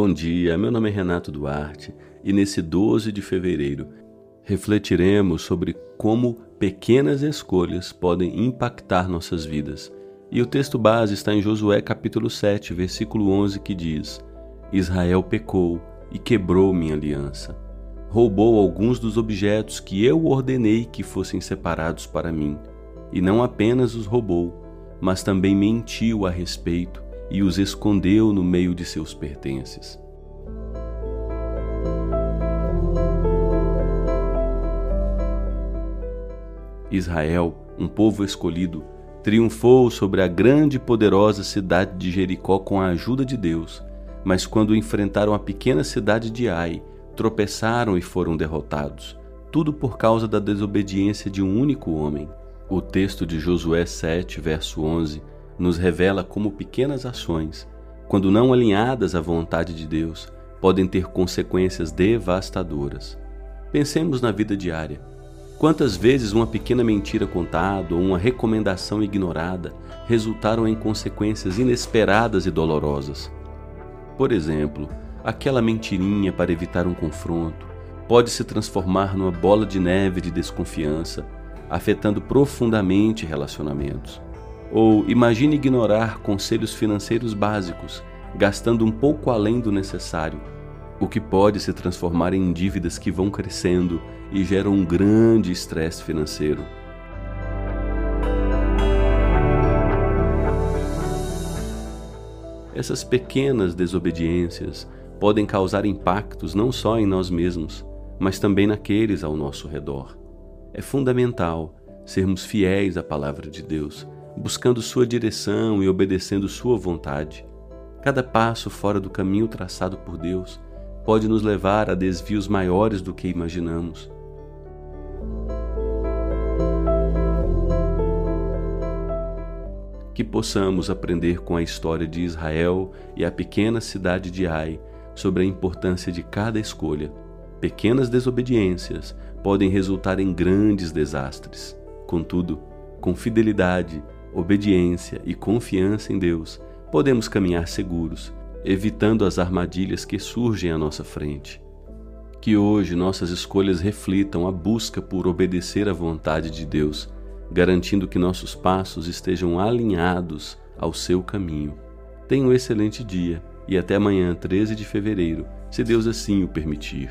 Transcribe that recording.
Bom dia, meu nome é Renato Duarte e nesse 12 de fevereiro refletiremos sobre como pequenas escolhas podem impactar nossas vidas. E o texto base está em Josué capítulo 7, versículo 11, que diz: Israel pecou e quebrou minha aliança. Roubou alguns dos objetos que eu ordenei que fossem separados para mim. E não apenas os roubou, mas também mentiu a respeito e os escondeu no meio de seus pertences. Israel, um povo escolhido, triunfou sobre a grande e poderosa cidade de Jericó com a ajuda de Deus, mas quando enfrentaram a pequena cidade de Ai, tropeçaram e foram derrotados, tudo por causa da desobediência de um único homem. O texto de Josué 7, verso 11, nos revela como pequenas ações, quando não alinhadas à vontade de Deus, podem ter consequências devastadoras. Pensemos na vida diária. Quantas vezes uma pequena mentira contada ou uma recomendação ignorada resultaram em consequências inesperadas e dolorosas? Por exemplo, aquela mentirinha para evitar um confronto pode se transformar numa bola de neve de desconfiança, afetando profundamente relacionamentos. Ou imagine ignorar conselhos financeiros básicos, gastando um pouco além do necessário, o que pode se transformar em dívidas que vão crescendo e geram um grande estresse financeiro. Essas pequenas desobediências podem causar impactos não só em nós mesmos, mas também naqueles ao nosso redor. É fundamental sermos fiéis à palavra de Deus buscando sua direção e obedecendo sua vontade. Cada passo fora do caminho traçado por Deus pode nos levar a desvios maiores do que imaginamos. Que possamos aprender com a história de Israel e a pequena cidade de Ai sobre a importância de cada escolha. Pequenas desobediências podem resultar em grandes desastres. Contudo, com fidelidade, obediência e confiança em Deus, podemos caminhar seguros, evitando as armadilhas que surgem à nossa frente. Que hoje nossas escolhas reflitam a busca por obedecer à vontade de Deus, garantindo que nossos passos estejam alinhados ao seu caminho. Tenha um excelente dia e até amanhã, 13 de fevereiro, se Deus assim o permitir.